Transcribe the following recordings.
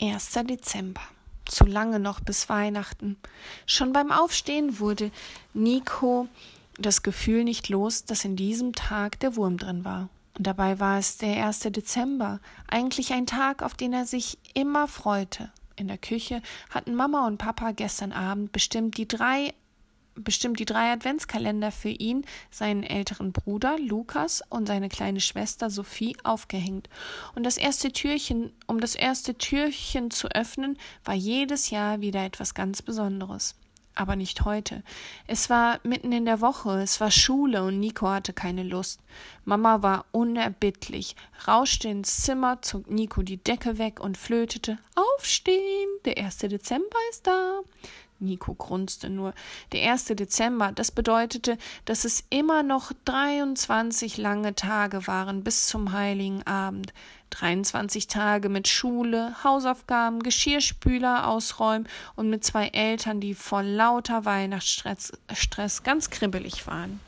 1. Dezember. Zu lange noch bis Weihnachten. Schon beim Aufstehen wurde Nico das Gefühl nicht los, dass in diesem Tag der Wurm drin war. Und dabei war es der 1. Dezember, eigentlich ein Tag, auf den er sich immer freute. In der Küche hatten Mama und Papa gestern Abend bestimmt die drei bestimmt die drei Adventskalender für ihn, seinen älteren Bruder Lukas und seine kleine Schwester Sophie aufgehängt. Und das erste Türchen, um das erste Türchen zu öffnen, war jedes Jahr wieder etwas ganz Besonderes. Aber nicht heute. Es war mitten in der Woche, es war Schule und Nico hatte keine Lust. Mama war unerbittlich, rauschte ins Zimmer, zog Nico die Decke weg und flötete Aufstehen, der erste Dezember ist da. Nico grunzte nur. Der erste Dezember, das bedeutete, dass es immer noch 23 lange Tage waren bis zum heiligen Abend. 23 Tage mit Schule, Hausaufgaben, Geschirrspüler ausräumen und mit zwei Eltern, die vor lauter Weihnachtsstress Stress ganz kribbelig waren.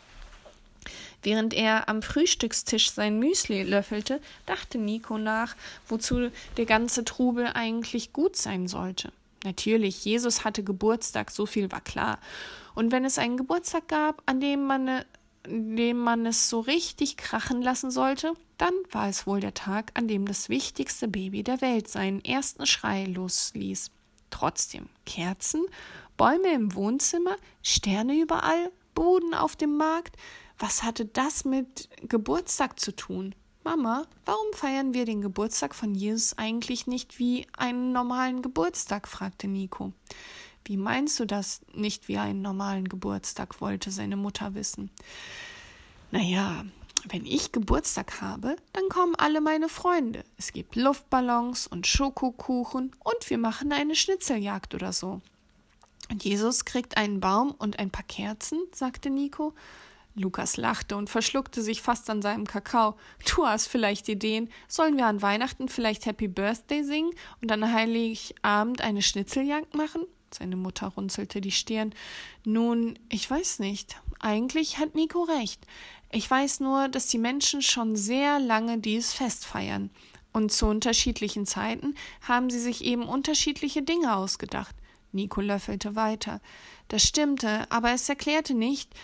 Während er am Frühstückstisch sein Müsli löffelte, dachte Nico nach, wozu der ganze Trubel eigentlich gut sein sollte. Natürlich, Jesus hatte Geburtstag, so viel war klar. Und wenn es einen Geburtstag gab, an dem man, an dem man es so richtig krachen lassen sollte, dann war es wohl der Tag, an dem das wichtigste Baby der Welt seinen ersten Schrei losließ. Trotzdem, Kerzen, Bäume im Wohnzimmer, Sterne überall, Boden auf dem Markt, was hatte das mit Geburtstag zu tun? Mama, warum feiern wir den Geburtstag von Jesus eigentlich nicht wie einen normalen Geburtstag? fragte Nico. Wie meinst du das nicht wie einen normalen Geburtstag? wollte seine Mutter wissen. Naja, wenn ich Geburtstag habe, dann kommen alle meine Freunde. Es gibt Luftballons und Schokokuchen und wir machen eine Schnitzeljagd oder so. Und Jesus kriegt einen Baum und ein paar Kerzen, sagte Nico. Lukas lachte und verschluckte sich fast an seinem Kakao. Du hast vielleicht Ideen. Sollen wir an Weihnachten vielleicht Happy Birthday singen und an Heiligabend eine Schnitzeljagd machen? Seine Mutter runzelte die Stirn. Nun, ich weiß nicht. Eigentlich hat Nico recht. Ich weiß nur, dass die Menschen schon sehr lange dieses Fest feiern. Und zu unterschiedlichen Zeiten haben sie sich eben unterschiedliche Dinge ausgedacht. Nico löffelte weiter. Das stimmte, aber es erklärte nicht,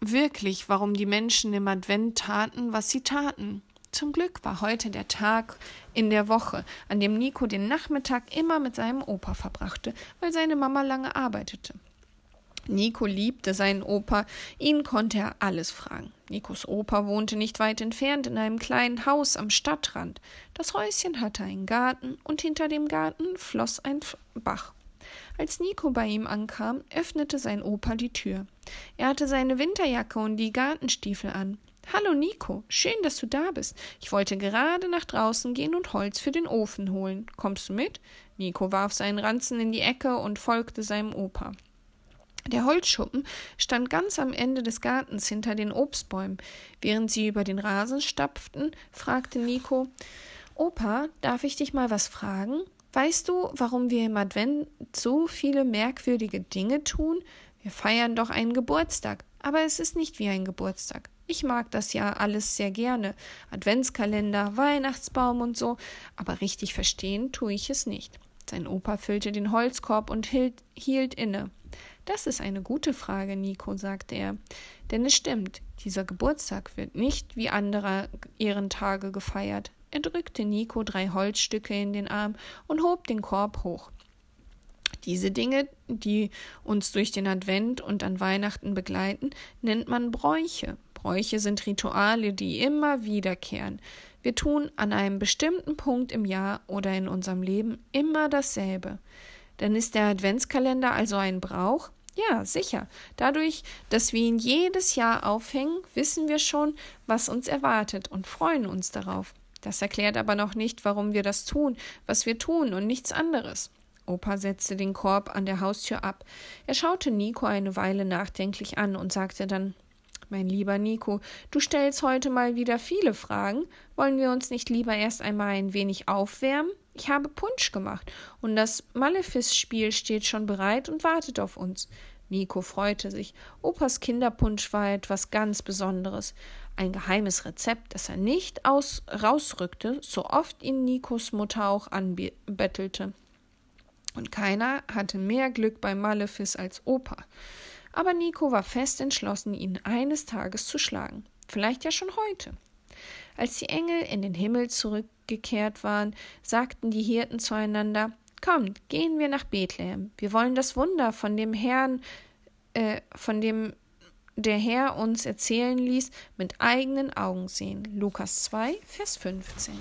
wirklich, warum die Menschen im Advent taten, was sie taten. Zum Glück war heute der Tag in der Woche, an dem Nico den Nachmittag immer mit seinem Opa verbrachte, weil seine Mama lange arbeitete. Nico liebte seinen Opa, ihn konnte er alles fragen. Nikos Opa wohnte nicht weit entfernt in einem kleinen Haus am Stadtrand. Das Häuschen hatte einen Garten und hinter dem Garten floss ein Bach. Als Nico bei ihm ankam, öffnete sein Opa die Tür. Er hatte seine Winterjacke und die Gartenstiefel an. Hallo Nico, schön, dass du da bist. Ich wollte gerade nach draußen gehen und Holz für den Ofen holen. Kommst du mit? Nico warf seinen Ranzen in die Ecke und folgte seinem Opa. Der Holzschuppen stand ganz am Ende des Gartens hinter den Obstbäumen. Während sie über den Rasen stapften, fragte Nico Opa, darf ich dich mal was fragen? Weißt du, warum wir im Advent so viele merkwürdige Dinge tun? Wir feiern doch einen Geburtstag, aber es ist nicht wie ein Geburtstag. Ich mag das ja alles sehr gerne. Adventskalender, Weihnachtsbaum und so, aber richtig verstehen tue ich es nicht. Sein Opa füllte den Holzkorb und hielt, hielt inne. Das ist eine gute Frage, Nico, sagte er. Denn es stimmt, dieser Geburtstag wird nicht wie andere Ehrentage gefeiert. Er drückte Nico drei Holzstücke in den Arm und hob den Korb hoch. Diese Dinge, die uns durch den Advent und an Weihnachten begleiten, nennt man Bräuche. Bräuche sind Rituale, die immer wiederkehren. Wir tun an einem bestimmten Punkt im Jahr oder in unserem Leben immer dasselbe. Dann ist der Adventskalender also ein Brauch? Ja, sicher. Dadurch, dass wir ihn jedes Jahr aufhängen, wissen wir schon, was uns erwartet und freuen uns darauf. Das erklärt aber noch nicht, warum wir das tun, was wir tun und nichts anderes. Opa setzte den Korb an der Haustür ab. Er schaute Nico eine Weile nachdenklich an und sagte dann Mein lieber Nico, du stellst heute mal wieder viele Fragen. Wollen wir uns nicht lieber erst einmal ein wenig aufwärmen? Ich habe Punsch gemacht und das Malefice-Spiel steht schon bereit und wartet auf uns. Nico freute sich. Opas Kinderpunsch war etwas ganz Besonderes. ein geheimes Rezept, das er nicht aus, rausrückte, so oft ihn Nikos Mutter auch anbettelte. Und keiner hatte mehr Glück bei Malefice als Opa. Aber Nico war fest entschlossen, ihn eines Tages zu schlagen. Vielleicht ja schon heute. Als die Engel in den Himmel zurückgekehrt waren, sagten die Hirten zueinander Kommt, gehen wir nach Bethlehem. Wir wollen das Wunder von dem Herrn, äh, von dem der Herr uns erzählen ließ, mit eigenen Augen sehen. Lukas 2, Vers 15.